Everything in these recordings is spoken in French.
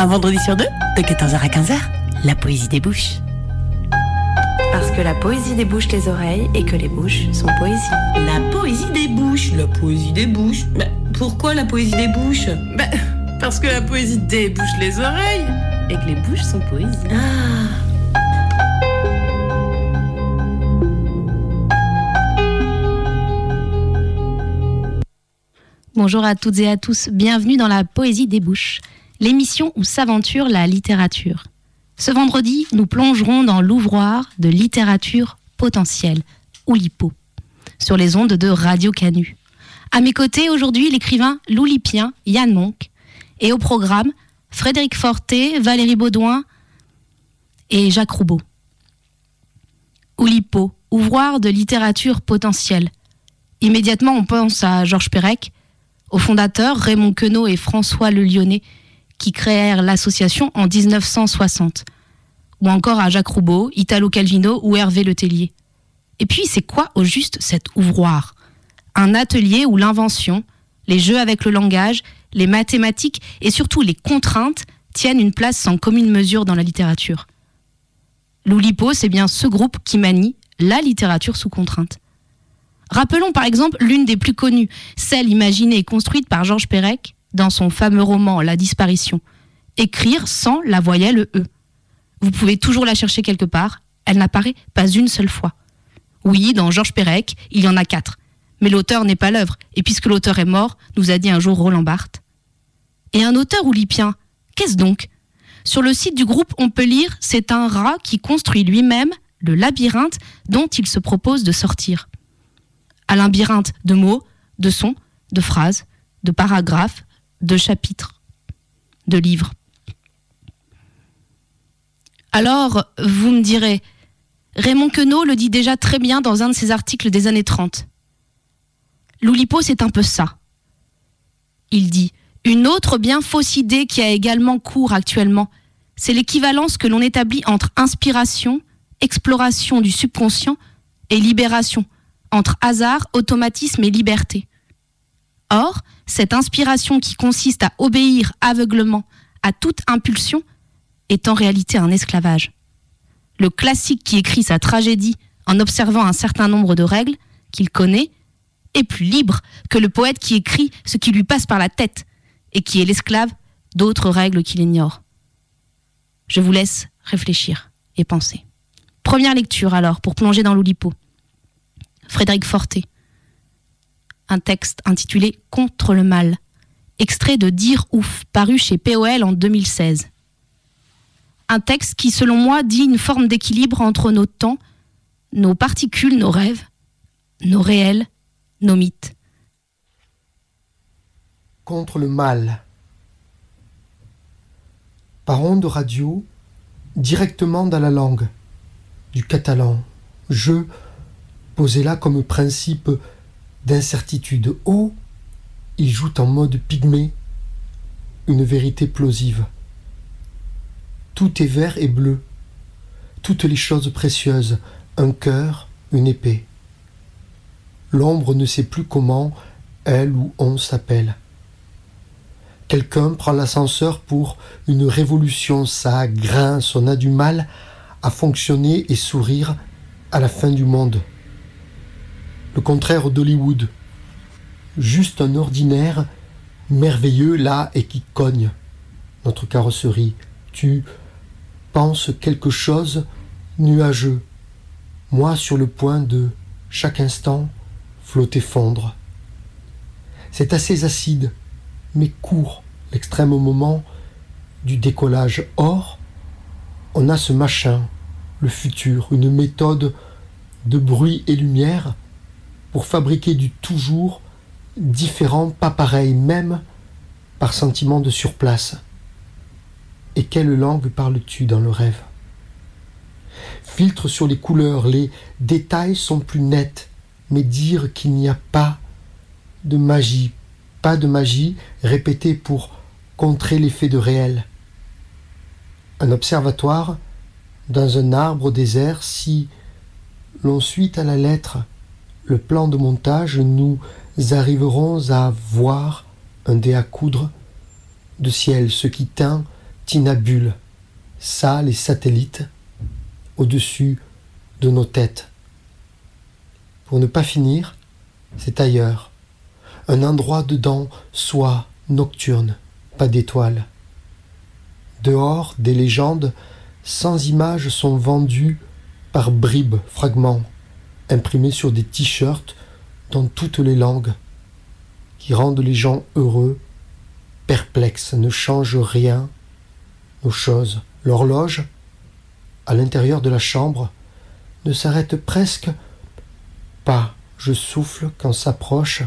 Un vendredi sur deux, de 14h à 15h, la poésie débouche. Parce que la poésie débouche les oreilles et que les bouches sont poésie. La poésie des bouches, la poésie des bouches. Bah, pourquoi la poésie des bouches? Bah, Parce que la poésie débouche les oreilles et que les bouches sont poésie. Ah Bonjour à toutes et à tous, bienvenue dans la Poésie des Bouches, l'émission où s'aventure la littérature. Ce vendredi, nous plongerons dans l'ouvroir de littérature potentielle, Oulipo, sur les ondes de Radio Canu. À mes côtés aujourd'hui, l'écrivain loulipien Yann Monk, et au programme, Frédéric Forté, Valérie Baudouin et Jacques Roubaud. Oulipo, ouvroir de littérature potentielle. Immédiatement, on pense à Georges Perec, aux fondateurs Raymond Queneau et François Le Lyonnais, qui créèrent l'association en 1960, ou encore à Jacques Roubaud, Italo Calvino ou Hervé Letellier. Et puis, c'est quoi au juste cet ouvroir? Un atelier où l'invention, les jeux avec le langage, les mathématiques et surtout les contraintes tiennent une place sans commune mesure dans la littérature. L'Oulipo, c'est bien ce groupe qui manie la littérature sous contrainte. Rappelons par exemple l'une des plus connues, celle imaginée et construite par Georges Perec dans son fameux roman La disparition. Écrire sans la voyelle E. Vous pouvez toujours la chercher quelque part, elle n'apparaît pas une seule fois. Oui, dans Georges Perec, il y en a quatre. Mais l'auteur n'est pas l'œuvre, et puisque l'auteur est mort, nous a dit un jour Roland Barthes. Et un auteur oulipien, qu'est-ce donc? Sur le site du groupe, on peut lire C'est un rat qui construit lui-même le labyrinthe dont il se propose de sortir un labyrinthe de mots, de sons, de phrases, de paragraphes, de chapitres, de livres. Alors, vous me direz, Raymond Queneau le dit déjà très bien dans un de ses articles des années 30. L'Oulipo, c'est un peu ça. Il dit, une autre bien fausse idée qui a également cours actuellement, c'est l'équivalence que l'on établit entre inspiration, exploration du subconscient et libération, entre hasard, automatisme et liberté. Or, cette inspiration qui consiste à obéir aveuglement à toute impulsion est en réalité un esclavage. Le classique qui écrit sa tragédie en observant un certain nombre de règles qu'il connaît est plus libre que le poète qui écrit ce qui lui passe par la tête et qui est l'esclave d'autres règles qu'il ignore. Je vous laisse réfléchir et penser. Première lecture alors pour plonger dans l'Oulipo. Frédéric Forté. Un texte intitulé Contre le mal, extrait de Dire ouf, paru chez POL en 2016. Un texte qui, selon moi, dit une forme d'équilibre entre nos temps, nos particules, nos rêves, nos réels, nos mythes. Contre le mal. Par onde radio, directement dans la langue, du catalan. Je posé là comme principe d'incertitude. Oh, il joue en mode pygmée, une vérité plausive. Tout est vert et bleu, toutes les choses précieuses, un cœur, une épée. L'ombre ne sait plus comment elle ou on s'appelle. Quelqu'un prend l'ascenseur pour une révolution, ça grince, on a du mal à fonctionner et sourire à la fin du monde le contraire d'Hollywood. Juste un ordinaire merveilleux là et qui cogne notre carrosserie. Tu penses quelque chose nuageux, moi sur le point de, chaque instant, flotter fondre. C'est assez acide, mais court, l'extrême moment du décollage. Or, on a ce machin, le futur, une méthode de bruit et lumière fabriquer du toujours différent, pas pareil, même par sentiment de surplace. Et quelle langue parles-tu dans le rêve? Filtre sur les couleurs, les détails sont plus nets, mais dire qu'il n'y a pas de magie, pas de magie répétée pour contrer l'effet de réel. Un observatoire dans un arbre désert, si l'on suit à la lettre le plan de montage, nous arriverons à voir un dé à coudre de ciel, ce qui teint tinabule, ça les satellites, au-dessus de nos têtes. Pour ne pas finir, c'est ailleurs, un endroit dedans, soit nocturne, pas d'étoiles. Dehors, des légendes sans images sont vendues par bribes, fragments, imprimés sur des t-shirts dans toutes les langues, qui rendent les gens heureux, perplexes, ne changent rien, nos choses. L'horloge, à l'intérieur de la chambre, ne s'arrête presque pas. Je souffle quand s'approche,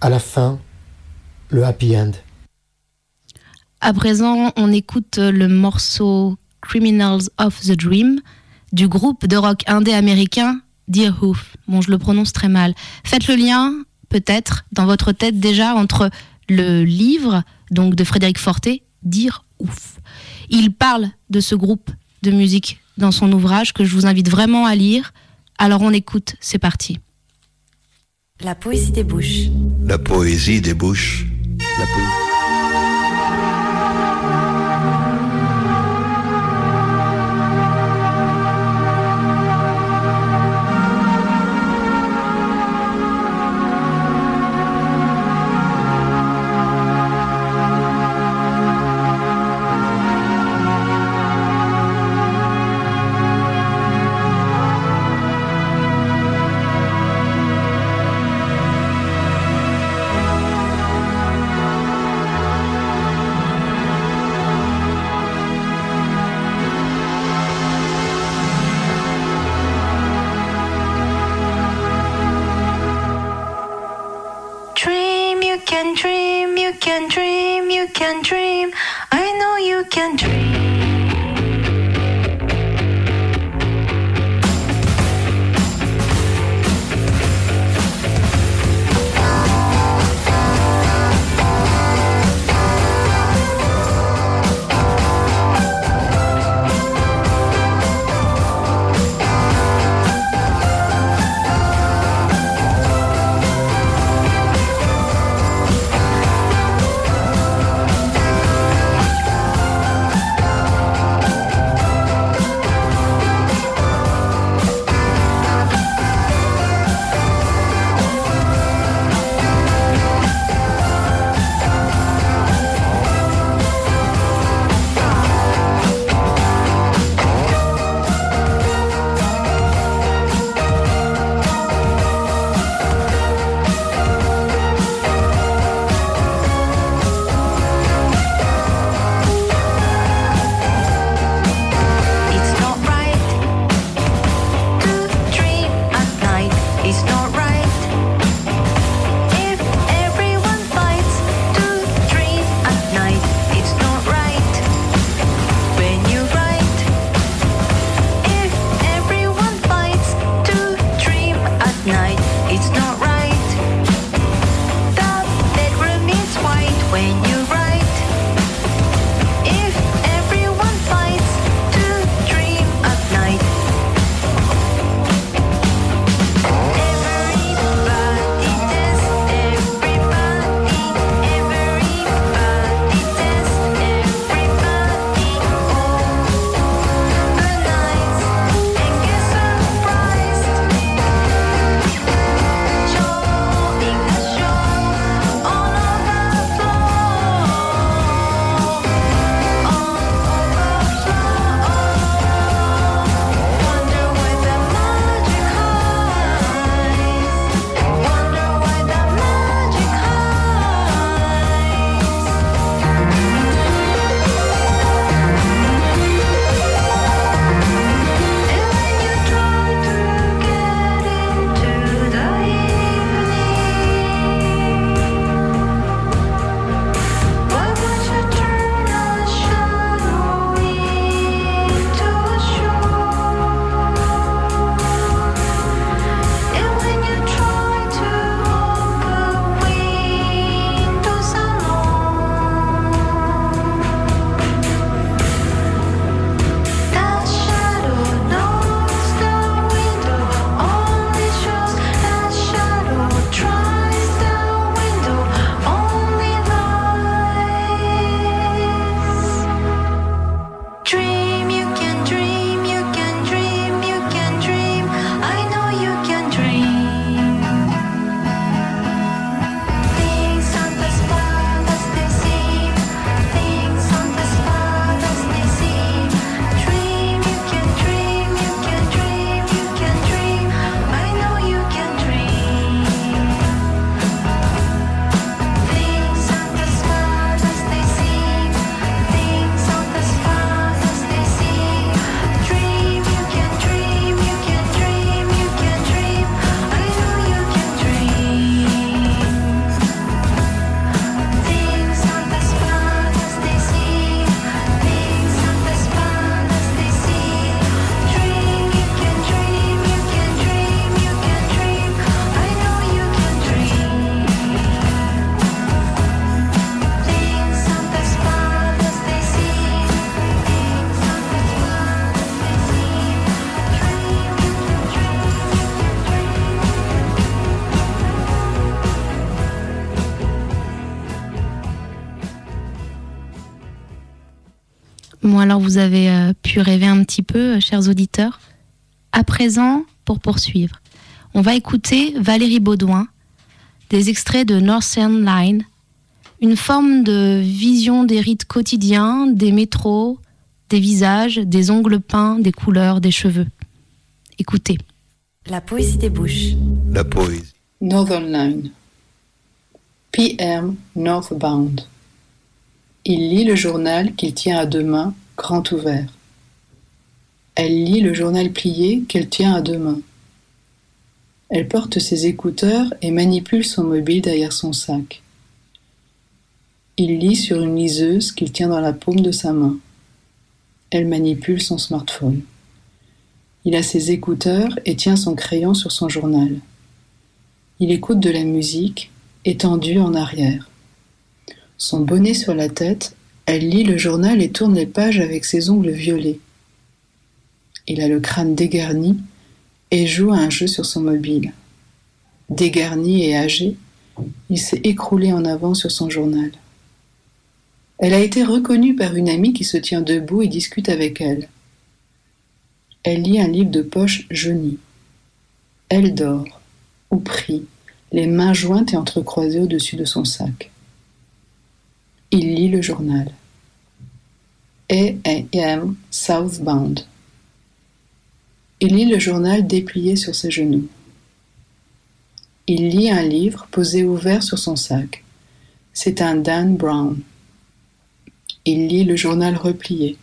à la fin, le happy end. À présent, on écoute le morceau Criminals of the Dream du groupe de rock indé américain Dear Hoof. Bon, je le prononce très mal. Faites le lien, peut-être, dans votre tête déjà, entre le livre donc de Frédéric Forté, Dear Hoof. Il parle de ce groupe de musique dans son ouvrage que je vous invite vraiment à lire. Alors on écoute, c'est parti. La poésie des bouches. La poésie des bouches. La poésie. Vous avez euh, pu rêver un petit peu, euh, chers auditeurs. À présent, pour poursuivre, on va écouter Valérie Baudouin, des extraits de Northern Line, une forme de vision des rites quotidiens, des métros, des visages, des ongles peints, des couleurs, des cheveux. Écoutez. La poésie des bouches. La poésie. Northern Line. PM Northbound. Il lit le journal qu'il tient à deux mains, grand ouvert. Elle lit le journal plié qu'elle tient à deux mains. Elle porte ses écouteurs et manipule son mobile derrière son sac. Il lit sur une liseuse qu'il tient dans la paume de sa main. Elle manipule son smartphone. Il a ses écouteurs et tient son crayon sur son journal. Il écoute de la musique, étendu en arrière. Son bonnet sur la tête, elle lit le journal et tourne les pages avec ses ongles violets. Il a le crâne dégarni et joue à un jeu sur son mobile. Dégarni et âgé, il s'est écroulé en avant sur son journal. Elle a été reconnue par une amie qui se tient debout et discute avec elle. Elle lit un livre de poche jauni. Elle dort, ou prie, les mains jointes et entrecroisées au-dessus de son sac. Il lit le journal. A.A.M. Southbound. Il lit le journal déplié sur ses genoux. Il lit un livre posé ouvert sur son sac. C'est un Dan Brown. Il lit le journal replié.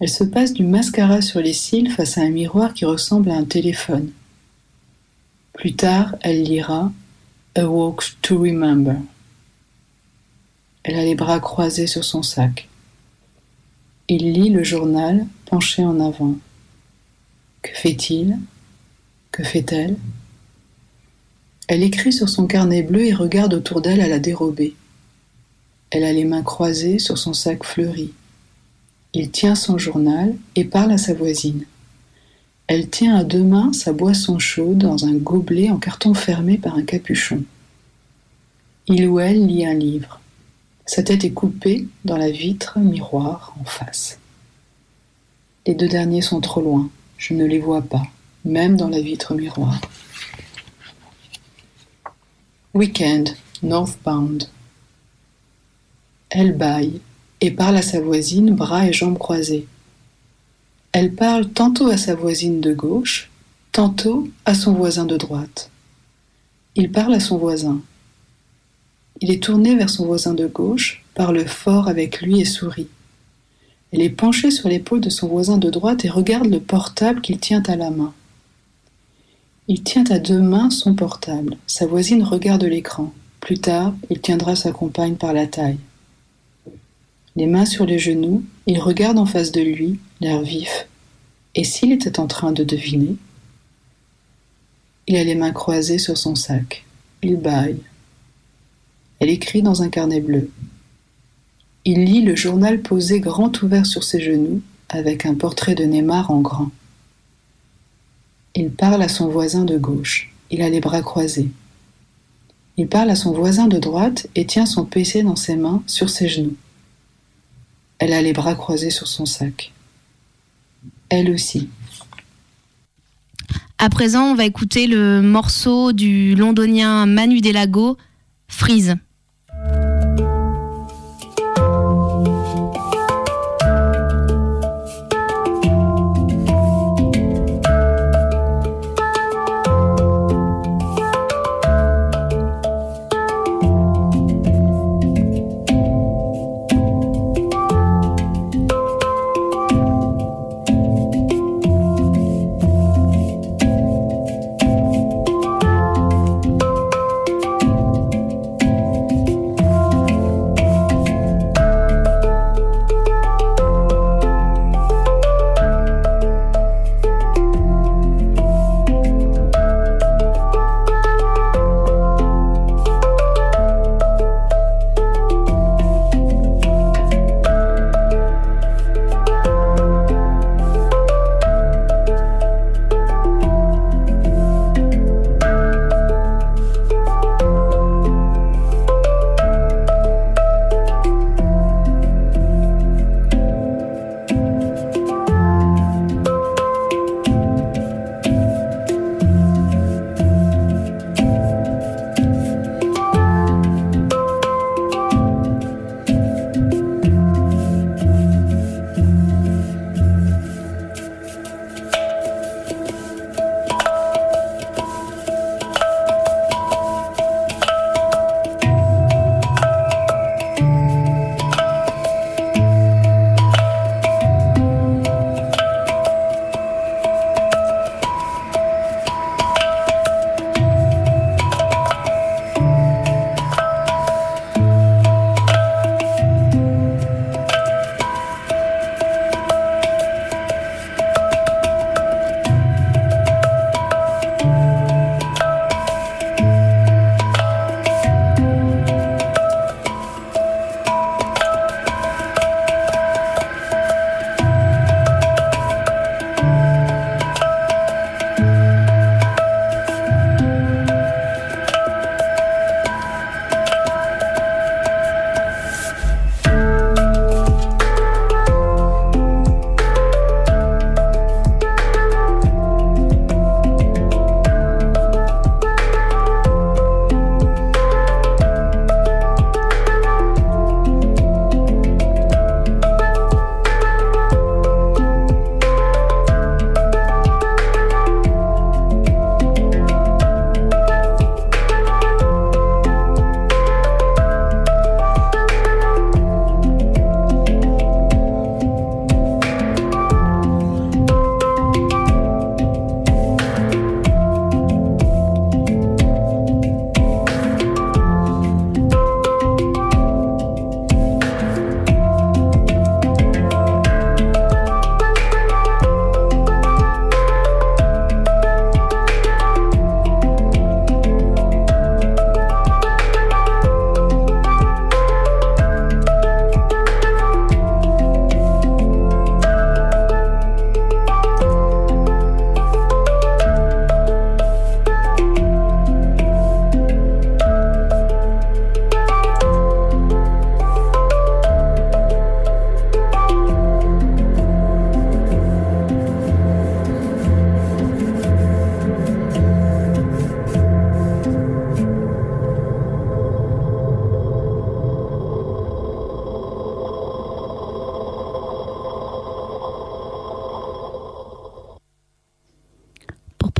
Elle se passe du mascara sur les cils face à un miroir qui ressemble à un téléphone. Plus tard, elle lira A to Remember. Elle a les bras croisés sur son sac. Il lit le journal penché en avant. Que fait-il? Que fait-elle? Elle écrit sur son carnet bleu et regarde autour d'elle à la dérobée. Elle a les mains croisées sur son sac fleuri. Il tient son journal et parle à sa voisine. Elle tient à deux mains sa boisson chaude dans un gobelet en carton fermé par un capuchon. Il ou elle lit un livre. Sa tête est coupée dans la vitre miroir en face. Les deux derniers sont trop loin. Je ne les vois pas, même dans la vitre miroir. Weekend, northbound. Elle baille et parle à sa voisine, bras et jambes croisés. Elle parle tantôt à sa voisine de gauche, tantôt à son voisin de droite. Il parle à son voisin. Il est tourné vers son voisin de gauche, parle fort avec lui et sourit. Elle est penchée sur l'épaule de son voisin de droite et regarde le portable qu'il tient à la main. Il tient à deux mains son portable. Sa voisine regarde l'écran. Plus tard, il tiendra sa compagne par la taille. Les mains sur les genoux, il regarde en face de lui, l'air vif. Et s'il était en train de deviner? Il a les mains croisées sur son sac. Il baille. Elle écrit dans un carnet bleu. Il lit le journal posé grand ouvert sur ses genoux, avec un portrait de Neymar en grand. Il parle à son voisin de gauche. Il a les bras croisés. Il parle à son voisin de droite et tient son PC dans ses mains sur ses genoux. Elle a les bras croisés sur son sac. Elle aussi. À présent, on va écouter le morceau du londonien Manu Delago, Freeze.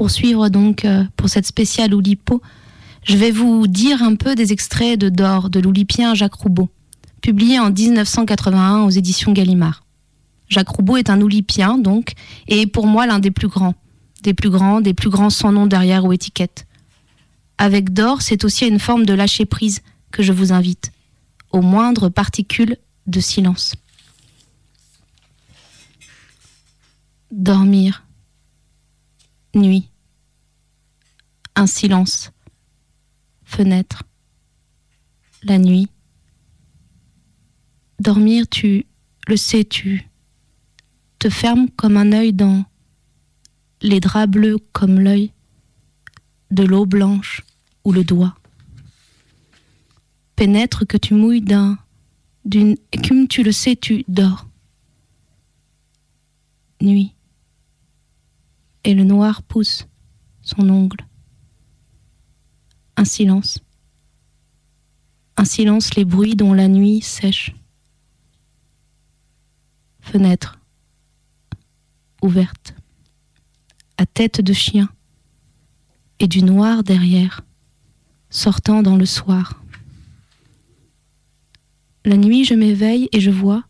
Poursuivre donc euh, pour cette spéciale Oulipo, je vais vous dire un peu des extraits de D'or de l'Oulipien Jacques Roubaud, publié en 1981 aux éditions Gallimard. Jacques Roubaud est un Oulipien donc, et est pour moi l'un des plus grands, des plus grands, des plus grands sans nom derrière ou étiquette. Avec D'or, c'est aussi une forme de lâcher prise que je vous invite, aux moindres particules de silence. Dormir. Nuit. Un silence. Fenêtre. La nuit. Dormir, tu le sais, tu te fermes comme un œil dans les draps bleus comme l'œil de l'eau blanche ou le doigt. Pénètre que tu mouilles d'un d'une écume, tu le sais, tu dors. Nuit. Et le noir pousse son ongle. Un silence. Un silence, les bruits dont la nuit sèche. Fenêtre. Ouverte. À tête de chien. Et du noir derrière. Sortant dans le soir. La nuit, je m'éveille et je vois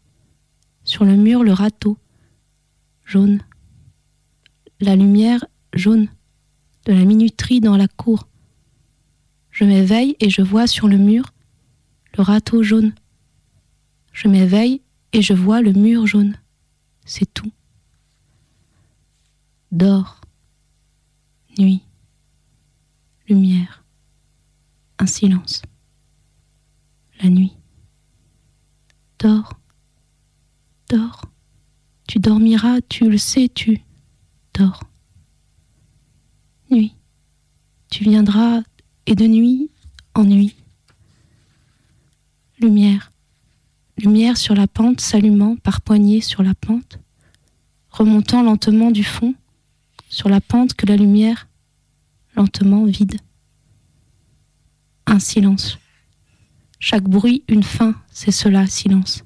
sur le mur le râteau jaune. La lumière jaune de la minuterie dans la cour. Je m'éveille et je vois sur le mur le râteau jaune. Je m'éveille et je vois le mur jaune. C'est tout. Dors. Nuit. Lumière. Un silence. La nuit. Dors. Dors. Tu dormiras, tu le sais, tu dors. Nuit. Tu viendras, et de nuit en nuit. Lumière. Lumière sur la pente, s'allumant par poignées sur la pente, remontant lentement du fond, sur la pente que la lumière lentement vide. Un silence. Chaque bruit, une fin, c'est cela, silence.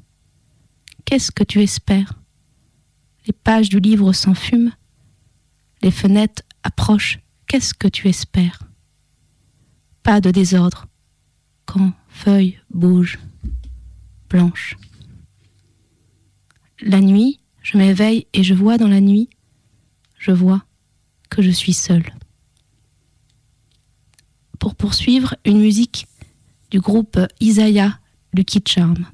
Qu'est-ce que tu espères? Les pages du livre s'enfument, les fenêtres approchent, qu'est-ce que tu espères? Pas de désordre, quand feuilles bougent, blanches. La nuit, je m'éveille et je vois dans la nuit, je vois que je suis seule. Pour poursuivre, une musique du groupe Isaiah Lucky Charm.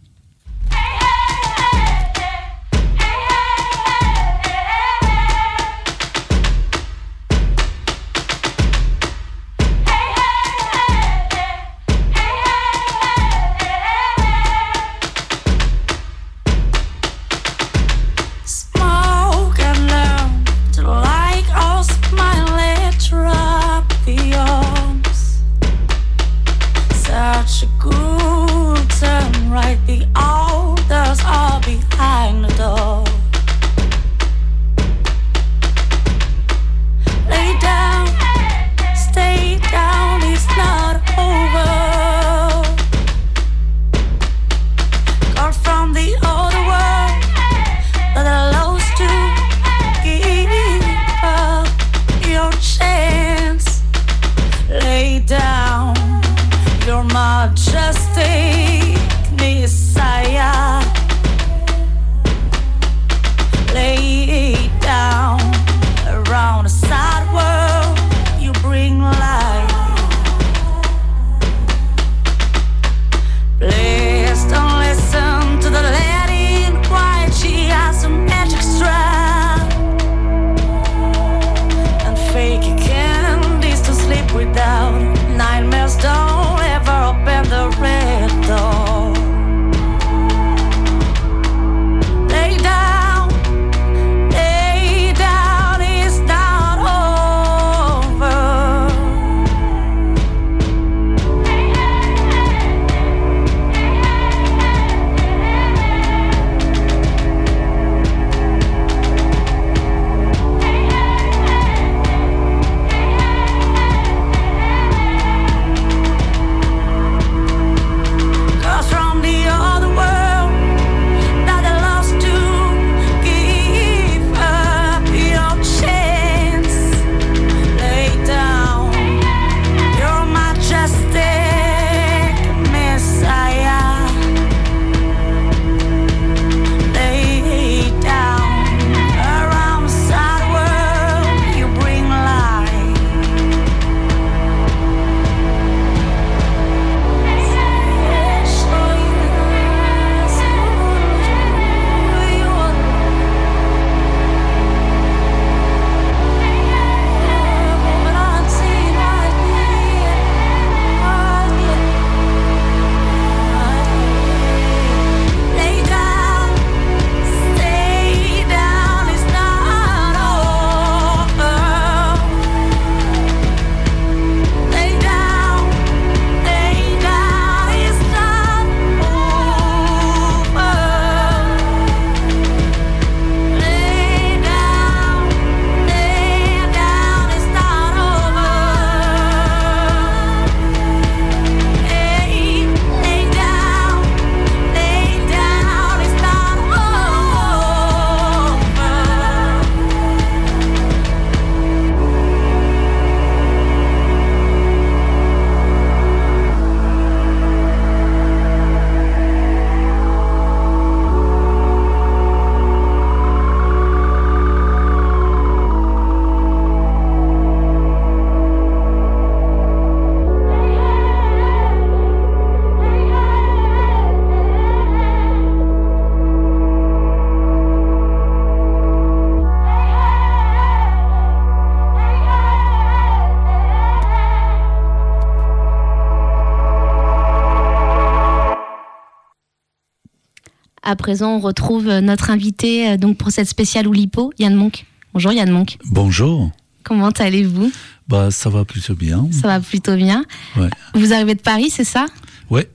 À présent, on retrouve euh, notre invité euh, donc pour cette spéciale Oulipo, Yann Monk. Bonjour Yann Monk. Bonjour. Comment allez-vous? Bah, ça va plutôt bien. Ça va plutôt bien. Ouais. Vous arrivez de Paris, c'est ça? Ouais.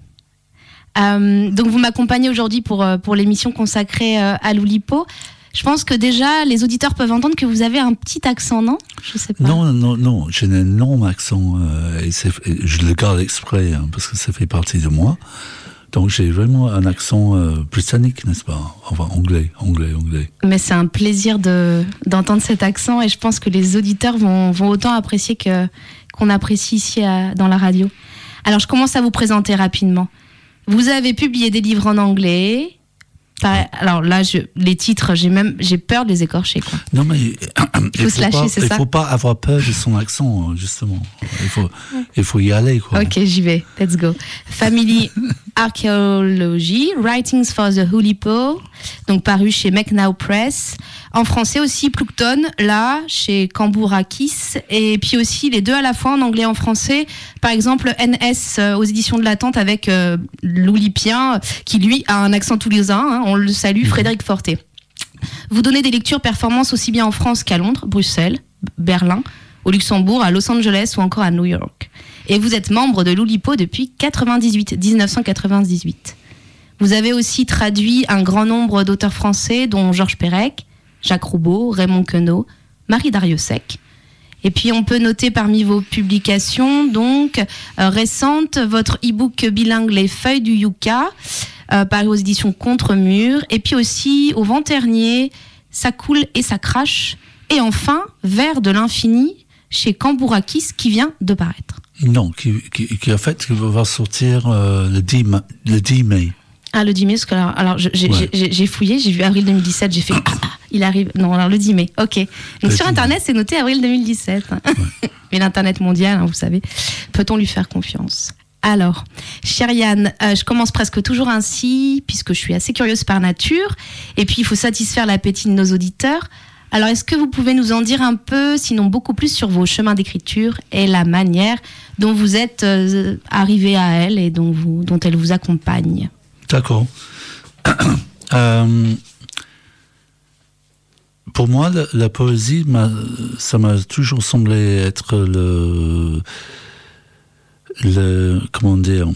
Euh, donc vous m'accompagnez aujourd'hui pour, pour l'émission consacrée à l'Oulipo. Je pense que déjà les auditeurs peuvent entendre que vous avez un petit accent, non? Je sais pas. Non, non, non, j'ai un énorme accent euh, et je le garde exprès hein, parce que ça fait partie de moi. Donc j'ai vraiment un accent euh, britannique, n'est-ce pas? Enfin, anglais, anglais, anglais. Mais c'est un plaisir de, d'entendre cet accent et je pense que les auditeurs vont, vont autant apprécier que, qu'on apprécie ici dans la radio. Alors je commence à vous présenter rapidement. Vous avez publié des livres en anglais. Alors là, je, les titres, j'ai même j'ai peur de les écorcher. Quoi. Non, mais il faut se lâcher, pas, c'est il ça faut pas avoir peur de son accent, justement. Il faut, il faut y aller, quoi. Ok, j'y vais. Let's go. Family Archaeology, Writings for the Oulipo, donc paru chez McNow Press. En français aussi, Ploucton, là, chez Cambourakis. Et puis aussi les deux à la fois, en anglais et en français. Par exemple, NS euh, aux éditions de l'attente avec euh, l'Oulipien, qui lui a un accent toulousain. hein, on le salue, Frédéric Forté. Vous donnez des lectures performances aussi bien en France qu'à Londres, Bruxelles, Berlin, au Luxembourg, à Los Angeles ou encore à New York. Et vous êtes membre de l'Oulipo depuis 98, 1998. Vous avez aussi traduit un grand nombre d'auteurs français, dont Georges Perec, Jacques Roubaud, Raymond Queneau, Marie Dariussec. Et puis on peut noter parmi vos publications donc euh, récentes votre e-book bilingue Les feuilles du Yucca, euh, paru aux éditions Contre-Mur, et puis aussi au vent ternier, Ça coule et ça crache, et enfin Vers de l'infini chez Cambourakis qui vient de paraître. Non, qui, en fait va sortir euh, le, 10 ma- le 10 mai. Ah, le 10 mai, parce que alors, alors j'ai Ouais. fouillé, j'ai vu avril 2017, j'ai fait ah, ah, il arrive. Non, alors le 10 mai, ok. Donc sur 10 Internet, c'est noté avril 2017. Mais l'Internet mondial, hein, vous savez, peut-on lui faire confiance? Alors, chère Yann, euh, je commence presque toujours ainsi, puisque je suis assez curieuse par nature, et puis il faut satisfaire l'appétit de nos auditeurs. Alors, est-ce que vous pouvez nous en dire un peu, sinon beaucoup plus, sur vos chemins d'écriture et la manière dont vous êtes euh, arrivé à elle et dont, vous, dont elle vous accompagne? D'accord. Euh, pour moi, la, la poésie, ça m'a toujours semblé être le, comment dire,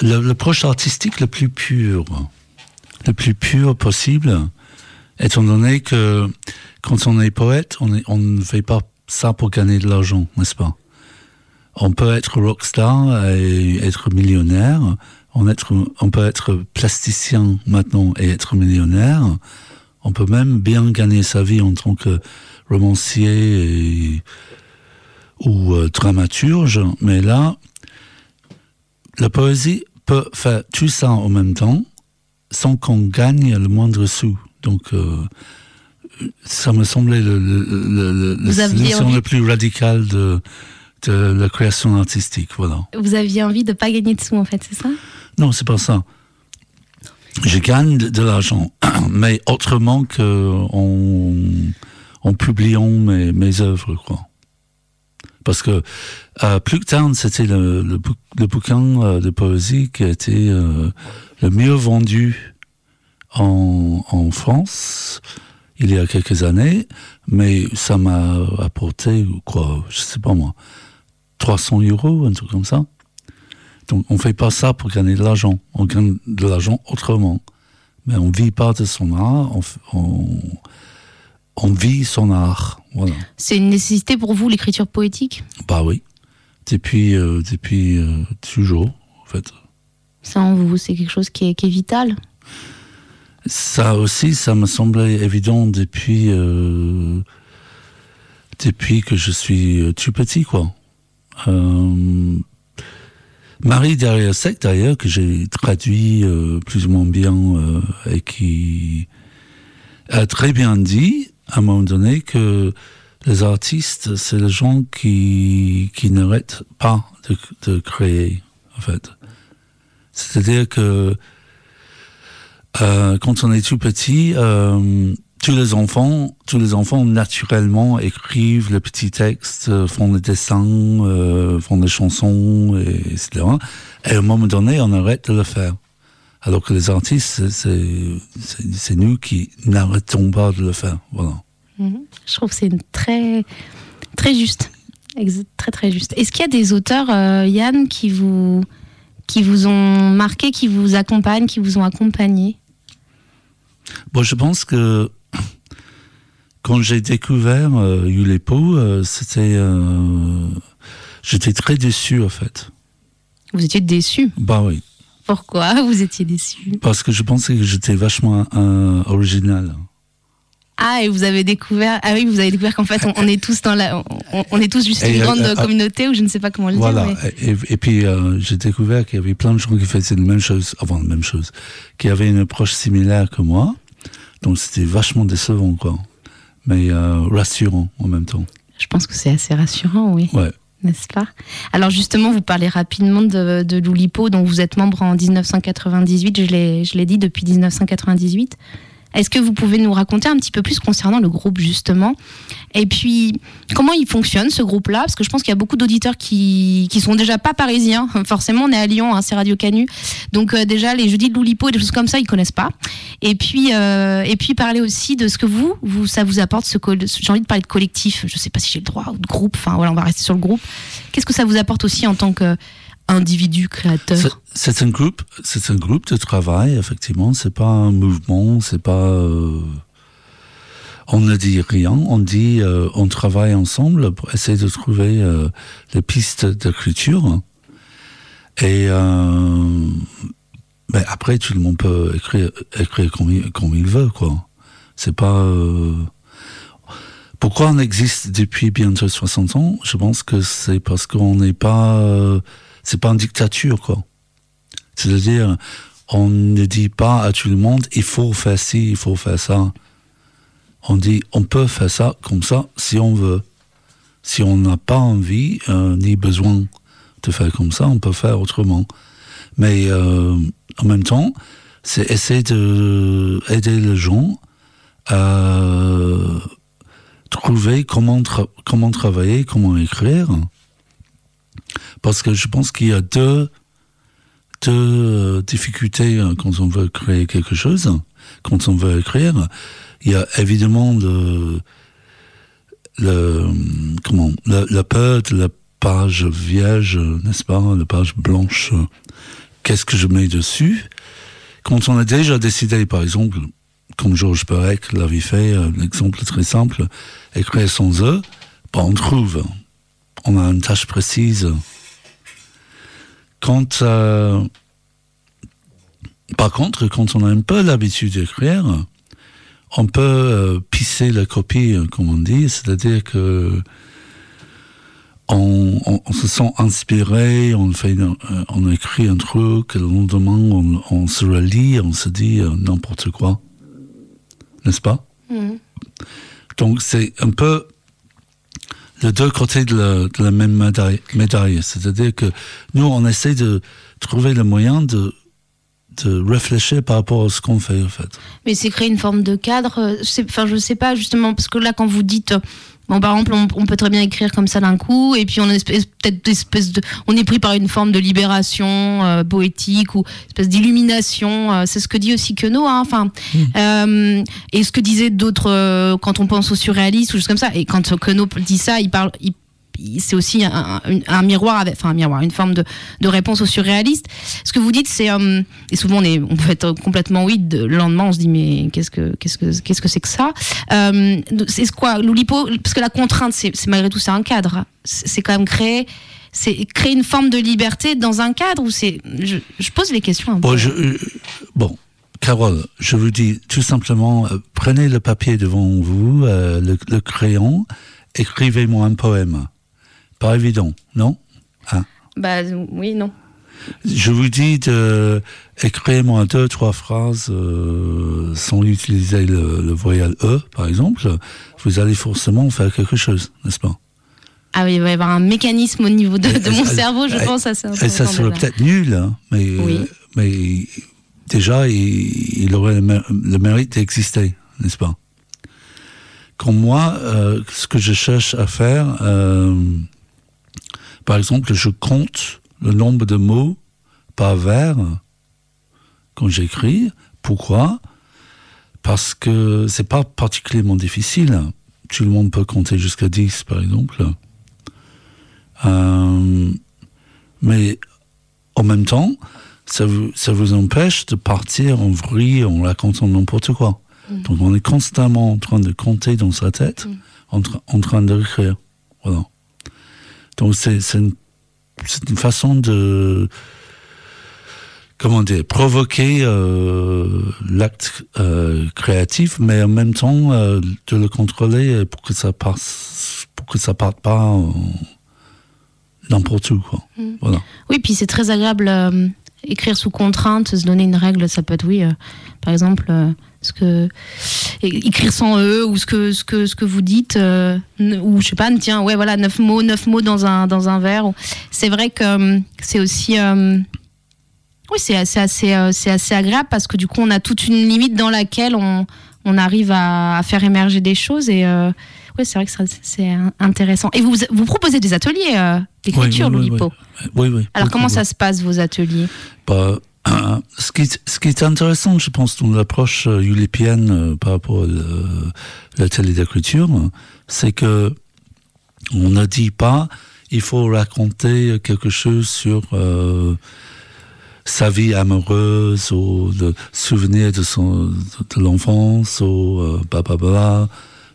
le, le proche artistique le plus pur, le plus pur possible, étant donné que quand on est poète, on, on ne fait pas ça pour gagner de l'argent, n'est-ce pas? On peut être rockstar et être millionnaire. On, être, on peut être plasticien maintenant et être millionnaire. On peut même bien gagner sa vie en tant que romancier et- ou euh, dramaturge. Mais là, la poésie peut faire tout ça en même temps sans qu'on gagne le moindre sou. Donc, euh, ça me semblait le, le, le, le- Vous la solution envie- plus radicale de, de la création artistique. Voilà. Vous aviez envie de pas gagner de sous, en fait, c'est ça? Non, c'est pas ça. Je gagne de, de l'argent, mais autrement que en, en publiant mes, mes œuvres, quoi. Parce que euh, Plucktown, c'était le, le, bou- le bouquin euh, de poésie qui a été euh, le mieux vendu en, en France il y a quelques années, mais ça m'a apporté, quoi, je sais pas moi, 300 euros, un truc comme ça. Donc on fait pas ça pour gagner de l'argent, on gagne de l'argent autrement. Mais on vit pas de son art, on, on, on vit son art. Voilà. C'est une nécessité pour vous, l'écriture poétique? Bah oui. Depuis, euh, depuis euh, toujours, en fait. Ça, en vous, c'est quelque chose qui est, qui est vital? Ça aussi, ça me semblait évident depuis, euh, depuis que je suis tout petit, quoi. Euh, Marie derrière sec d'ailleurs, que j'ai traduit euh, plus ou moins bien euh, et qui a très bien dit à un moment donné que les artistes, c'est les gens qui, qui n'arrêtent pas de, créer, en fait. C'est-à-dire que quand on est tout petit, tous les enfants, tous les enfants naturellement écrivent le petit texte, euh, font des dessins, euh, font des chansons, et, etc. Et à un moment donné, on arrête de le faire. Alors que les artistes, c'est- nous qui n'arrêtons pas de le faire. Voilà. Mhm. Je trouve que c'est très, très juste. Ex- Très, très juste. Est-ce qu'il y a des auteurs, euh, Yann, qui vous, qui vous ont marqué, qui vous accompagnent, qui vous ont accompagné? Bon, je pense que quand j'ai découvert euh, Yulepo, euh, c'était. euh, J'étais très déçu, en fait. Vous étiez déçu? Bah oui. Pourquoi vous étiez déçu? Parce que je pensais que j'étais vachement euh, original. Ah, et vous avez découvert. Ah oui, vous avez découvert qu'en fait, on, on est tous dans la. On, on est tous juste Et, une grande communauté, ou je ne sais pas comment le Voilà. dire. mais- Et, et puis, j'ai découvert qu'il y avait plein de gens qui faisaient la même chose, avant la même chose, qui avaient une approche similaire que moi. Donc, c'était vachement décevant, quoi. Mais euh, rassurant en même temps. Je pense que c'est assez rassurant, oui. Ouais. N'est-ce pas? Alors justement, vous parlez rapidement de, de l'Oulipo, dont vous êtes membre en 1998, je l'ai je l'ai dit, depuis 1998. Est-ce que vous pouvez nous raconter un petit peu plus concernant le groupe, justement? Et puis, comment il fonctionne, ce groupe-là? Parce que je pense qu'il y a beaucoup d'auditeurs qui, qui sont déjà pas parisiens. Forcément, on est à Lyon, hein, c'est Radio Canu. Donc euh, déjà, les jeudis de l'Oulipo et des choses comme ça, ils connaissent pas. Et puis, euh, et puis parler aussi de ce que vous, vous ça vous apporte, ce j'ai envie de parler de collectif, je sais pas si j'ai le droit, ou de groupe, enfin voilà, on va rester sur le groupe. Qu'est-ce que ça vous apporte aussi en tant qu'individu créateur C'est- un groupe, c'est un groupe de travail, effectivement. C'est pas un mouvement, c'est pas. euh, on ne dit rien, on dit euh, on travaille ensemble pour essayer de trouver euh, les pistes d'écriture. Et euh, ben après, tout le monde peut écrire, écrire comme, il, veut, quoi. C'est pas. Pourquoi on existe depuis bientôt 60 ans? Je pense que c'est parce qu'on n'est pas. C'est pas une dictature, quoi. C'est-à-dire, on ne dit pas à tout le monde, il faut faire ci, il faut faire ça. On dit, on peut faire ça comme ça si on veut. Si on n'a pas envie euh, ni besoin de faire comme ça, on peut faire autrement. Mais euh, en même temps, c'est essayer de aider les gens à trouver comment, comment travailler, comment écrire. Parce que je pense qu'il y a deux, deux euh, difficultés euh, quand on veut créer quelque chose, quand on veut écrire. Il y a évidemment le, comment, la, la la page vierge, n'est-ce pas, la page blanche. Qu'est-ce que je mets dessus? Quand on a déjà décidé, par exemple, comme Georges Perec l'avait fait, un exemple très simple, écrire sans E, ben on trouve. On a une tâche précise. Quand, euh, par contre, quand on a un peu l'habitude d'écrire, on peut euh, pisser la copie, euh, comme on dit, c'est-à-dire que on, on- on se sent inspiré, on, fait, une- euh, on écrit un truc, et le lendemain on, on se relit, on se dit euh, n'importe quoi, n'est-ce pas? Mhm. Donc c'est un peu les deux côtés de la, même médaille, c'est-à-dire que nous on essaie de trouver le moyen de de réfléchir par rapport à ce qu'on fait en fait. Mais c'est créer une forme de cadre. euh, Enfin, je sais pas justement parce que là, quand vous dites, bon, par exemple, on, on peut très bien écrire comme ça d'un coup, et puis on espèce- peut-être des espèces de, on est pris par une forme de libération euh, poétique ou espèce d'illumination. euh, c'est ce que dit aussi Queneau. Hein, enfin, euh, et ce que disaient d'autres quand on pense au surréalisme ou choses comme ça. Et quand Queneau dit ça, il parle. il- c'est aussi un, miroir, enfin un miroir, une forme de, réponse au surréaliste. Ce que vous dites, c'est euh, et souvent on est, peut être complètement oui. Le lendemain, on se dit mais qu'est-ce que qu'est-ce que qu'est-ce que c'est que ça? Euh, C'est quoi l'oulipo Parce que la contrainte, c'est malgré tout c'est un cadre. C'est quand même créer, c'est créer une forme de liberté dans un cadre où c'est. Je, pose les questions. Un peu. Bon, je, euh, Carole, je vous dis tout simplement, prenez le papier devant vous, le crayon, écrivez-moi un poème. Pas évident, non Hein Bah oui, non. Je vous dis de écrire-moi deux, trois phrases euh, sans utiliser le, le voyelle E, par exemple. Vous allez forcément faire quelque chose, n'est-ce pas? Ah oui, il va y avoir un mécanisme au niveau de, de mon cerveau, je pense, assez Et ça serait peut-être nul, hein, mais, Oui. mais déjà, il, il aurait le, mé- le mérite d'exister, n'est-ce pas? Comme moi, euh, ce que je cherche à faire, euh, par exemple, je compte le nombre de mots par vers, quand j'écris. Pourquoi? Parce que c'est pas particulièrement difficile. Tout le monde peut compter jusqu'à 10, par exemple. Euh, mais en même temps, ça vous, ça vous empêche de partir en vrille en racontant n'importe quoi. Mm. Donc on est constamment en train de compter dans sa tête, en, tra- en train d'écrire. Voilà. Donc c'est une, façon de comment dire provoquer euh, l'acte euh, créatif, mais en même temps euh, de le contrôler pour que ça passe, pour que ça parte pas n'importe où quoi. Mm. Voilà. Oui, puis c'est très agréable écrire sous contrainte, se donner une règle, ça peut être oui. par exemple, ce que écrire sans e ou ce que ce que ce que vous dites euh, ou je sais pas, tiens, ouais voilà, neuf mots, neuf mots dans un dans un vers. ou- C'est vrai que euh, c'est aussi euh, oui, c'est assez assez c'est assez agréable parce que du coup, on a toute une limite dans laquelle on on arrive à, à faire émerger des choses et euh, ouais, c'est vrai que c'est intéressant. Et vous vous proposez des ateliers d'écriture, Oui, oui, oui. Oui, oui. Alors comment oui. ça se passe vos ateliers? Bah, ce, qui, est- ce qui est intéressant, je pense, dans l'approche euh, ulipienne euh, par rapport à le- l'atelier d'écriture, c'est que on ne dit pas il faut raconter quelque chose sur euh, sa vie amoureuse ou le souvenir de son de l'enfance ou euh,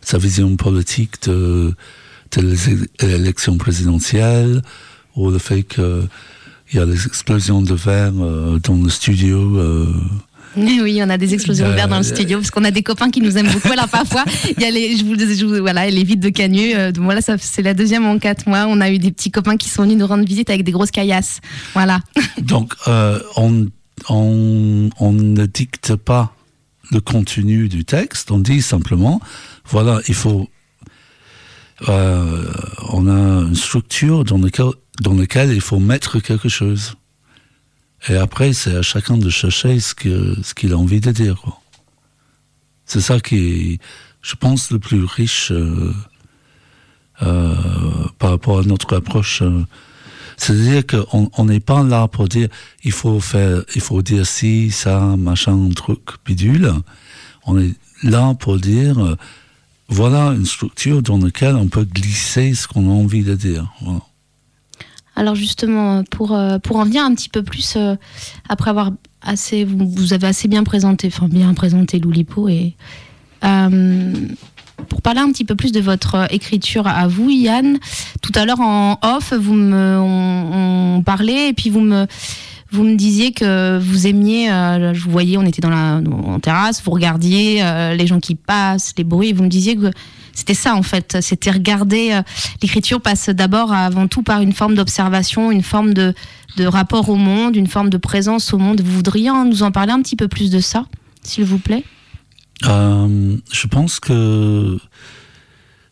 sa vision politique de, de l'é- l'élection présidentielle ou le fait que il y a des explosions de verre euh, dans le studio. euh, Oui, on a des explosions de Euh, verre dans le studio parce qu'on a des copains qui nous aiment beaucoup. Alors parfois, il y a les, je vous, je vous- voilà, les vides de Cagneux. Euh, voilà, ça, c'est la deuxième en quatre mois. On a eu des petits copains qui sont venus nous rendre visite avec des grosses caillasses. Voilà. Donc, euh, on, on, on ne dicte pas le contenu du texte, on dit simplement, voilà, il faut... euh, on a une structure dans laquelle, dans laquelle il faut mettre quelque chose. Et après, c'est à chacun de chercher ce que ce qu'il a envie de dire. C'est ça qui est, je pense, le plus riche euh, euh, par rapport à notre approche. euh, c'est-à-dire qu'on on n'est pas là pour dire il faut faire, il faut dire ci, ça, machin, truc, bidule. On est là pour dire voilà une structure dans laquelle on peut glisser ce qu'on a envie de dire. Voilà. Alors justement, pour, euh, pour en venir un petit peu plus, euh, après avoir assez, vous, vous avez assez bien présenté, enfin bien présenté Loulipo, et euh, pour parler un petit peu plus de votre écriture à vous, Yann, tout à l'heure en off, vous me, on, parlait et puis vous me, vous me disiez que vous aimiez, je vous voyais, on était dans la en terrasse, vous regardiez les gens qui passent, les bruits, vous me disiez que c'était ça en fait, c'était regarder. euh, L'écriture passe d'abord avant tout par une forme d'observation, une forme de, de rapport au monde, une forme de présence au monde. Vous voudriez nous en parler un petit peu plus de ça, s'il vous plaît? Euh, je pense que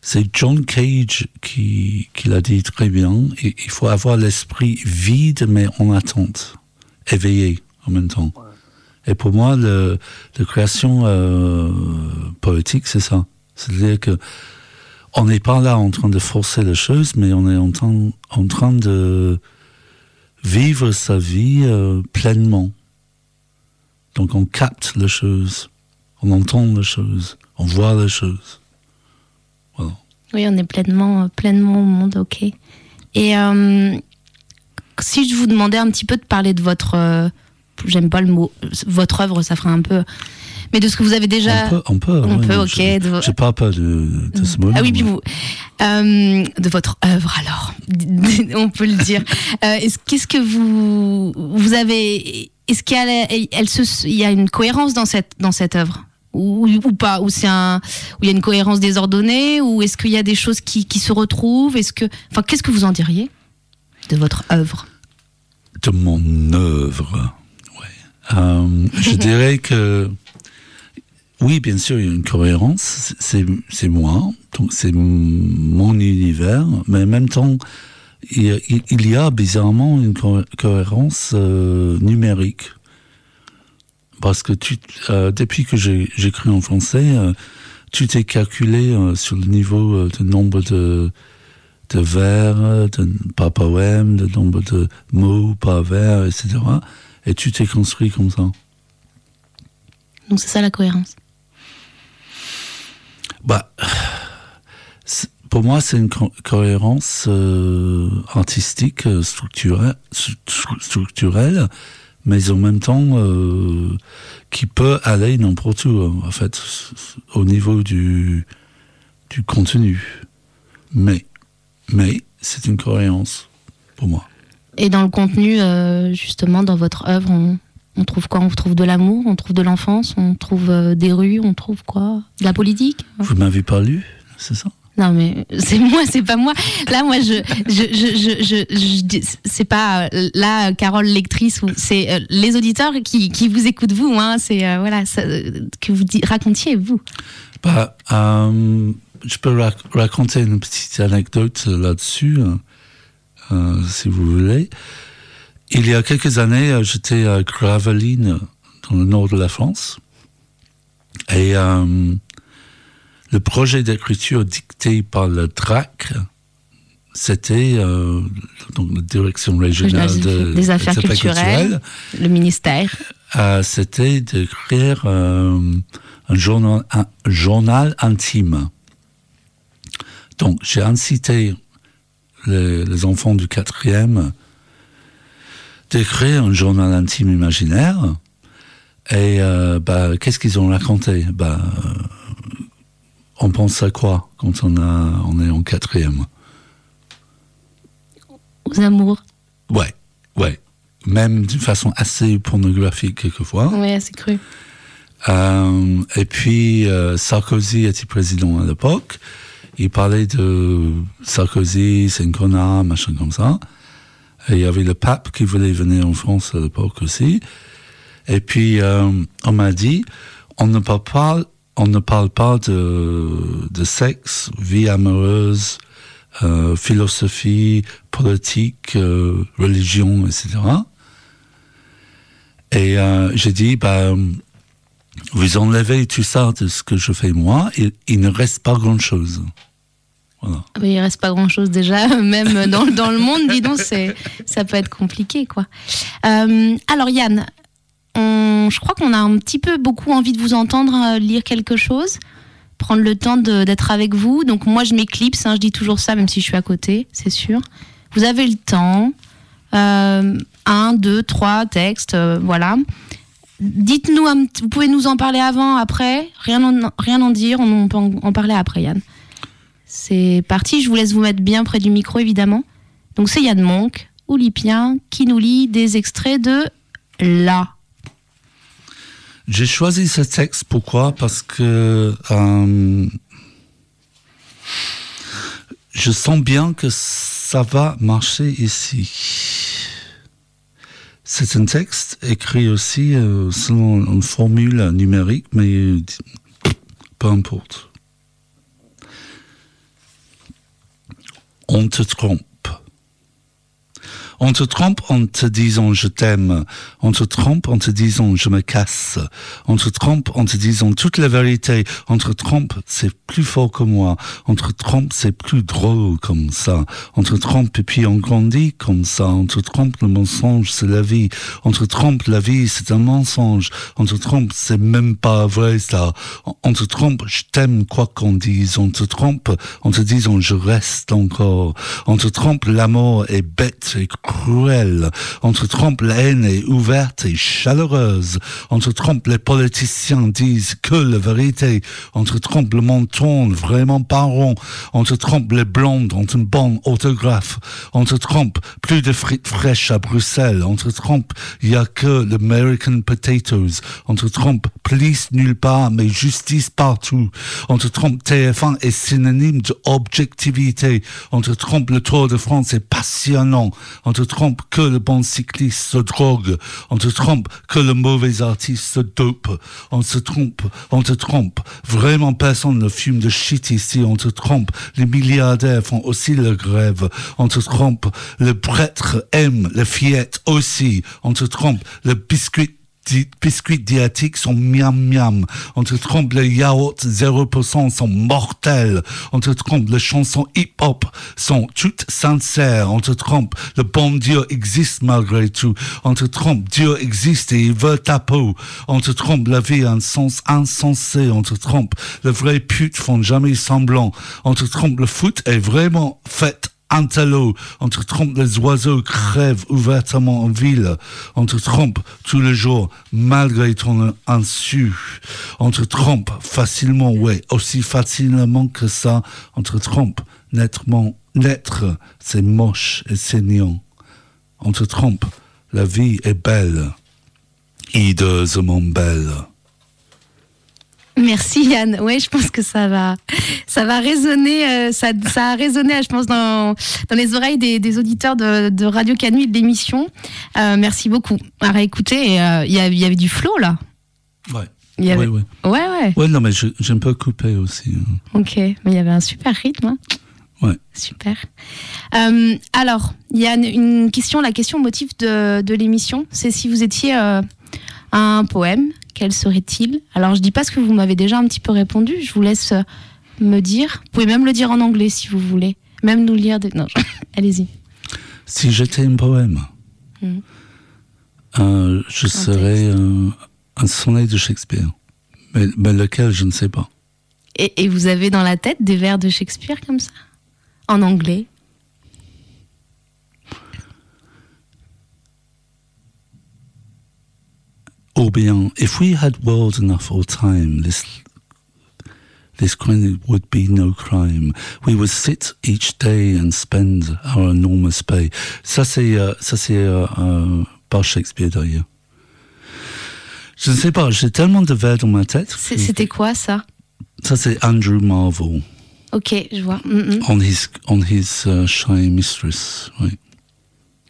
c'est John Cage qui, qui l'a dit très bien. Il, il faut avoir l'esprit vide mais en attente, éveillé en même temps. Et pour moi, le, la création euh, poétique, c'est ça. C'est-à-dire que on n'est pas là en train de forcer les choses, mais on est en train, en train de vivre sa vie euh, pleinement. Donc on capte les choses, on entend les choses, on voit les choses. Oui, on est pleinement, euh, pleinement au monde, ok. Et euh, si je vous demandais un petit peu de parler de votre, j'aime pas le mot, votre œuvre, ça ferait un peu, mais de ce que vous avez déjà. On peut, on peut. On oui, peut, non, ok. Je, je parle pas de, de ce mot Ah oui, puis vous, euh, de votre œuvre alors, on peut le dire. Euh, est-ce, qu'est-ce que vous, vous avez, est-ce qu'il y a, elle se, il y a une cohérence dans cette, dans cette œuvre? Ou, ou pas? Ou c'est un, où il y a une cohérence désordonnée? Ou est-ce qu'il y a des choses qui, qui se retrouvent? Est-ce que, enfin, qu'est-ce que vous en diriez de votre œuvre? De mon œuvre. Euh, je dirais que oui, bien sûr, il y a une cohérence. C'est moi, donc c'est mon univers, mais en même temps, il y a, bizarrement une co- cohérence euh, numérique. Parce que euh, depuis que j'écris en français, euh, tu t'es calculé sur le niveau de nombre de, de vers, de, par poème, de nombre de mots par vers, etc. Et tu t'es construit comme ça. Donc c'est ça la cohérence. Bah, pour moi, c'est une co- cohérence euh, artistique, euh, structurelle, stru- structurelle, mais en même temps euh, qui peut aller n'importe où, en fait, au niveau du, du contenu. Mais, mais c'est une cohérence pour moi. Et dans le contenu, justement, dans votre œuvre, on trouve quoi? On trouve de l'amour, on trouve de l'enfance, on trouve euh, des rues, on trouve quoi? De la politique? Vous m'avez pas lu, c'est ça? Non, mais c'est moi, c'est pas moi. Là, moi, je, je, je, je, je- c'est pas euh, là, Carole lectrice, ou c'est euh, les auditeurs qui, qui vous écoutent vous. Hein, c'est euh, voilà, ça, que vous racontiez vous. Bah, euh, je peux rac- raconter une petite anecdote là-dessus, euh, si vous voulez. Il y a quelques années, j'étais à Gravelines, dans le nord de la France, et euh, le projet d'écriture dicté par le DRAC, c'était euh, donc la direction régionale de- des affaires culturelles, le ministère. euh, c'était d'écrire un, journal, un journal intime. Donc, j'ai incité les, les enfants du quatrième d'écrire un journal intime imaginaire. Et euh, bah, qu'est-ce qu'ils ont raconté? Bah, euh, On pense à quoi quand on, a, on est en quatrième? Aux amours. Ouais, ouais. Même d'une façon assez pornographique quelquefois. Ouais, c'est cru. Euh, et puis Sarkozy était président à l'époque. Il parlait de Sarkozy, c'est un connard, machin comme ça. Et il y avait le pape qui voulait venir en France à l'époque aussi. Et puis euh, on m'a dit, on ne parle pas, on ne parle pas de, de sexe, vie amoureuse, euh, philosophie, politique, euh, religion, etc. Et j'ai dit, bah, vous enlevez tout ça de ce que je fais moi, il ne reste pas grand-chose. Voilà. Ah bah, il reste pas grand chose déjà, même dans, dans le monde, dis donc, ça peut être compliqué, quoi. Euh, alors Yann, je crois qu'on a un petit peu beaucoup envie de vous entendre euh, lire quelque chose, prendre le temps d'être avec vous. Donc moi, je m'éclipse, hein, je dis toujours ça, même si je suis à côté, c'est sûr. Vous avez le temps. Euh, un, deux, trois textes, voilà. Dites-nous, vous pouvez nous en parler avant, après, rien en, rien en dire, on peut en parler après, Yann. C'est parti, je vous laisse vous mettre bien près du micro, évidemment. Donc c'est Yann Monk, olypien, qui nous lit des extraits de La. J'ai choisi ce texte, pourquoi? Parce que euh, je sens bien que ça va marcher ici. C'est un texte écrit aussi euh, selon une formule numérique, mais euh, peu importe. On te trompe. On te trompe en te disant je t'aime. On te trompe en te disant je me casse. On te trompe en te disant toute la vérité. On te trompe, c'est plus fort que moi. On te trompe, c'est plus drôle comme ça. On te trompe et puis on grandit comme ça. On te trompe, le mensonge, c'est la vie. On te trompe, la vie, c'est un mensonge. On te trompe, c'est même pas vrai ça. On- te trompe, je t'aime quoi qu'on dise. On te trompe en te disant je reste encore. On te trompe, l'amour est bête et cruel. On te trompe, la haine est ouverte et chaleureuse. On te trompe, les politiciens disent que la vérité. On te trompe, le monde tourne vraiment pas rond. On te trompe, les blondes ont une bonne autographe. On te trompe, plus de frites fraîches à Bruxelles. On te trompe, il y a que l'American potatoes. On te trompe, police nulle part, mais justice partout. On te trompe, TF1 est synonyme d'objectivité. On te trompe, le Tour de France est passionnant. On te trompe que le bon cycliste se drogue. On te trompe que le mauvais artiste se dope. On se trompe, on te trompe. Vraiment personne ne fume de shit ici. On te trompe. Les milliardaires font aussi la grève. On te trompe. Le prêtre aime les fillettes aussi. On te trompe. Le biscuit biscuits diététiques sont miam miam. On te trompe, les yaourts 0% sont mortels. On te trompe, les chansons hip-hop sont toutes sincères. On te trompe, le bon Dieu existe malgré tout. On te trompe, Dieu existe et il veut ta peau. On te trompe, la vie a un sens insensé. On te trompe, les vrais putes font jamais semblant. On te trompe, le foot est vraiment fait Antello, on te trompe, les oiseaux crèvent ouvertement en ville. On te trompe tous les jours, malgré ton insu. On te trompe facilement, ouais, aussi facilement que ça. On te trompe, nettement, naître, c'est moche et saignant. On te trompe, la vie est belle, hideusement belle. Merci Yann. Ouais, je pense que ça va, ça va résonner, euh, ça, ça a résonné, je pense, dans, dans les oreilles des, des auditeurs de, de Radio Canu et de l'émission. Euh, merci beaucoup. À réécouter, euh, il y, a- il y avait du flow là. Ouais. Il y avait... Ouais, ouais. ouais, ouais. Ouais, non, mais j'aime pas couper aussi. hein. Ok, mais il y avait un super rythme. hein. Ouais. Super. Alors, Yann, une question, la question motif de, de l'émission, c'est si vous étiez un poème, quel serait-il? Alors, je dis pas ce que vous m'avez déjà un petit peu répondu, je vous laisse euh, me dire. Vous pouvez même le dire en anglais si vous voulez. Même nous lire des... Non, je- allez-y. Si j'étais un poème, Mhm. euh, je serais euh, un sonnet de Shakespeare. Mais, mais lequel, je ne sais pas. Et, et vous avez dans la tête des vers de Shakespeare comme ça? En anglais? Or bien, if we had world enough or time, this this crime would be no crime. We would sit each day and spend our enormous pay. Ça c'est euh, ça c'est euh, euh, par Shakespeare d'ailleurs. Je ne sais pas, j'ai tellement de vers dans ma tête. C'était quoi ça? Ça c'est Andrew Marvel Ok, je vois. Mm, mm. on his on his uh, shy mistress. Oui.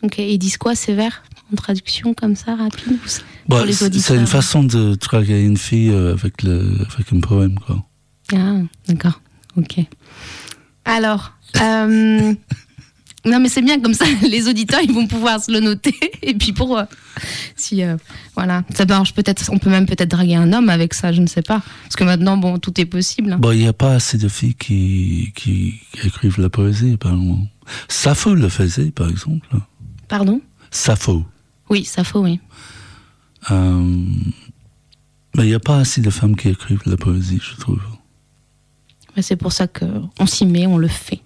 Ok, ils disent quoi ces vers? En traduction comme ça, rapide c'est- Bah, c'est une façon de draguer une fille euh, avec le avec un poème quoi. Ah, d'accord. Ok. Alors, euh, non, mais c'est bien comme ça. Les auditeurs, ils vont pouvoir se le noter. Et puis pour, euh, si, euh, voilà, ça marche peut-être. On peut même peut-être draguer un homme avec ça. Je ne sais pas. Parce que maintenant, bon, tout est possible. hein. Bon, il n'y a pas assez de filles qui, qui écrivent la poésie, apparemment. Sappho le faisait, par exemple. Pardon? Sappho. Oui, ça faut, oui. Euh, il n'y a pas assez de femmes qui écrivent la poésie, je trouve. Mais c'est pour ça que on s'y met, on le fait.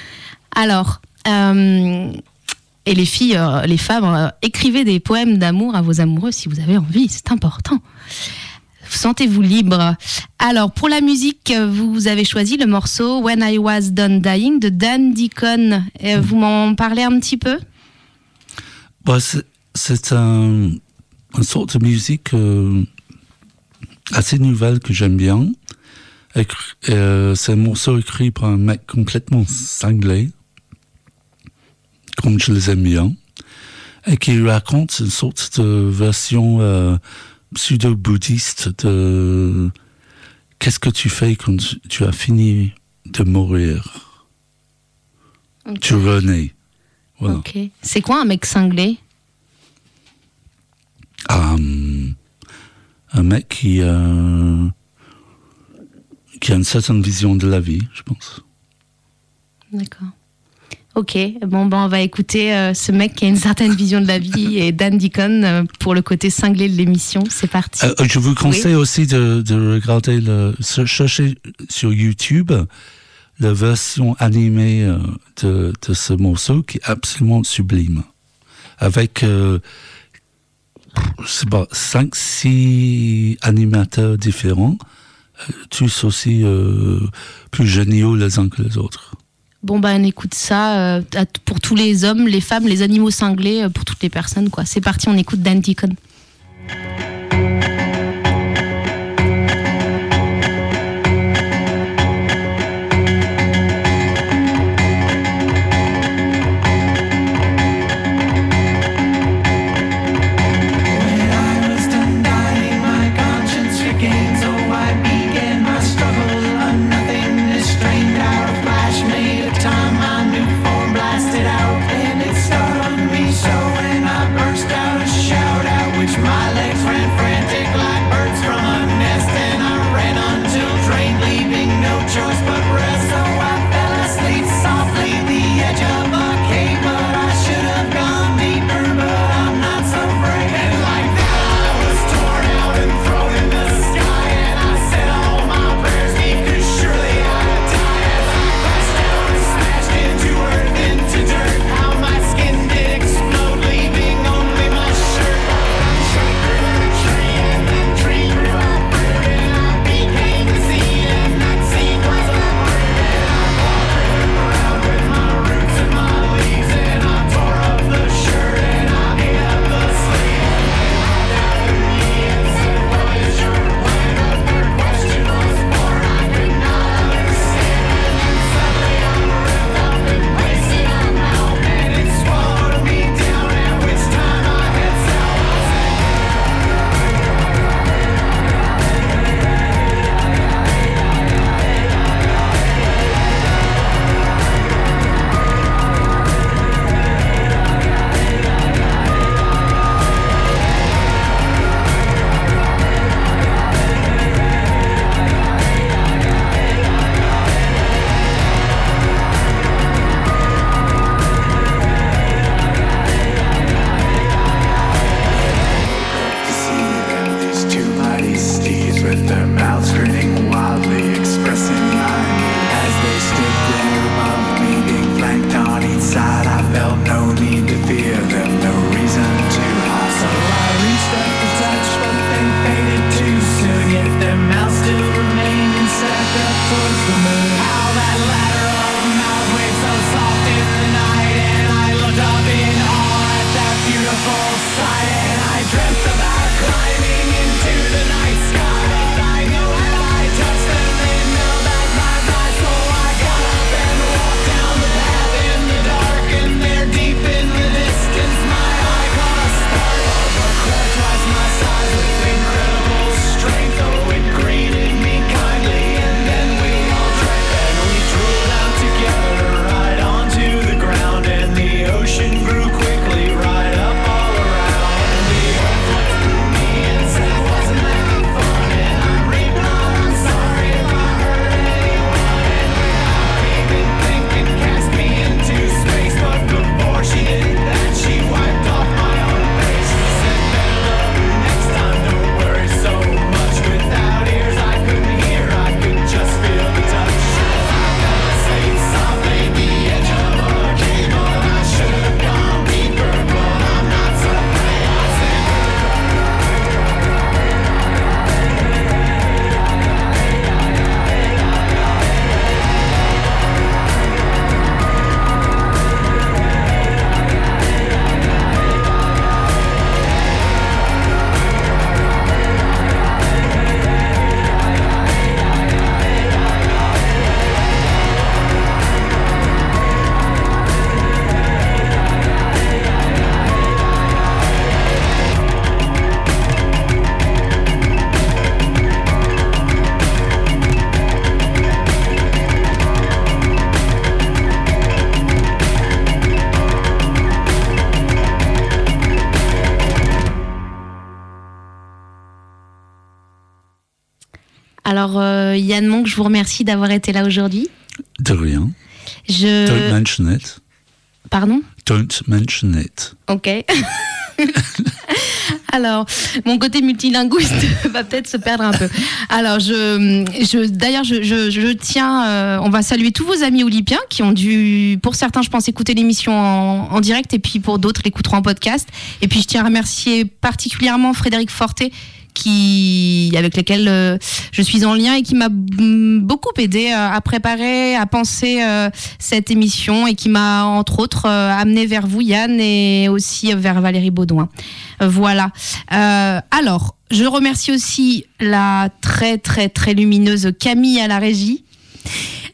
Alors, euh, et les filles, euh, les femmes, euh, écrivez des poèmes d'amour à vos amoureux si vous avez envie, c'est important. Sentez-vous libre? Alors, pour la musique, euh, vous avez choisi le morceau When I Was Done Dying de Dan Deacon. Euh, Vous m'en parlez un petit peu? Bah, c'est- un, une sorte de musique euh, assez nouvelle que j'aime bien. Euh, c'est un morceau écrit par un mec complètement cinglé, comme je les aime bien, et qui raconte une sorte de version euh, pseudo-bouddhiste de qu'est-ce que tu fais quand tu, as fini de mourir? Tu renais. Voilà. C'est quoi un mec cinglé? Euh, un mec qui, euh, qui a une certaine vision de la vie, je pense. D'accord. Ok, bon, ben, on va écouter euh, ce mec qui a une certaine vision de la vie et Dan Deacon euh, pour le côté cinglé de l'émission. C'est parti. Je vous conseille aussi de, de regarder, le, chercher sur YouTube la version animée de, de ce morceau qui est absolument sublime. Avec, je sais pas, 5-6 animateurs différents, euh, tous aussi euh, plus géniaux les uns que les autres. Bon, ben, on écoute ça euh, pour tous les hommes, les femmes, les animaux cinglés, pour toutes les personnes, quoi. C'est parti, on écoute Dan Deacon. Euh, Yann Monk, je vous remercie d'avoir été là aujourd'hui. De rien. Je... Don't mention it. Pardon? Don't mention it. Ok. Alors, mon côté multilinguiste va peut-être se perdre un peu. Alors, je, je d'ailleurs, je, je, je tiens, euh, on va saluer tous vos amis olympiens qui ont dû, pour certains, je pense, écouter l'émission en, en direct et puis pour d'autres, l'écouteront en podcast. Et puis, je tiens à remercier particulièrement Frédéric Forté qui avec lesquels euh, je suis en lien et qui m'a beaucoup aidé euh, à préparer, à penser euh, cette émission et qui m'a entre autres euh, amené vers vous Yann et aussi vers Valérie Baudouin. Voilà. Euh, alors, je remercie aussi la très très très lumineuse Camille à la régie.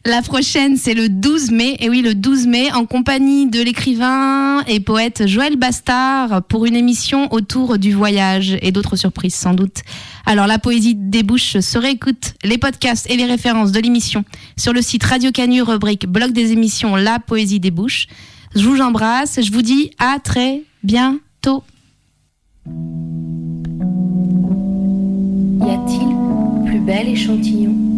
La prochaine, c'est le 12 mai. Et oui, le 12 mai, en compagnie de l'écrivain et poète Joël Bastard pour une émission autour du voyage et d'autres surprises sans doute. Alors, la poésie des bouches se réécoute les podcasts et les références de l'émission sur le site Radio Canu, rubrique blog des émissions La poésie des bouches. Je vous embrasse. Je vous dis à très bientôt. Y a-t-il plus bel échantillon?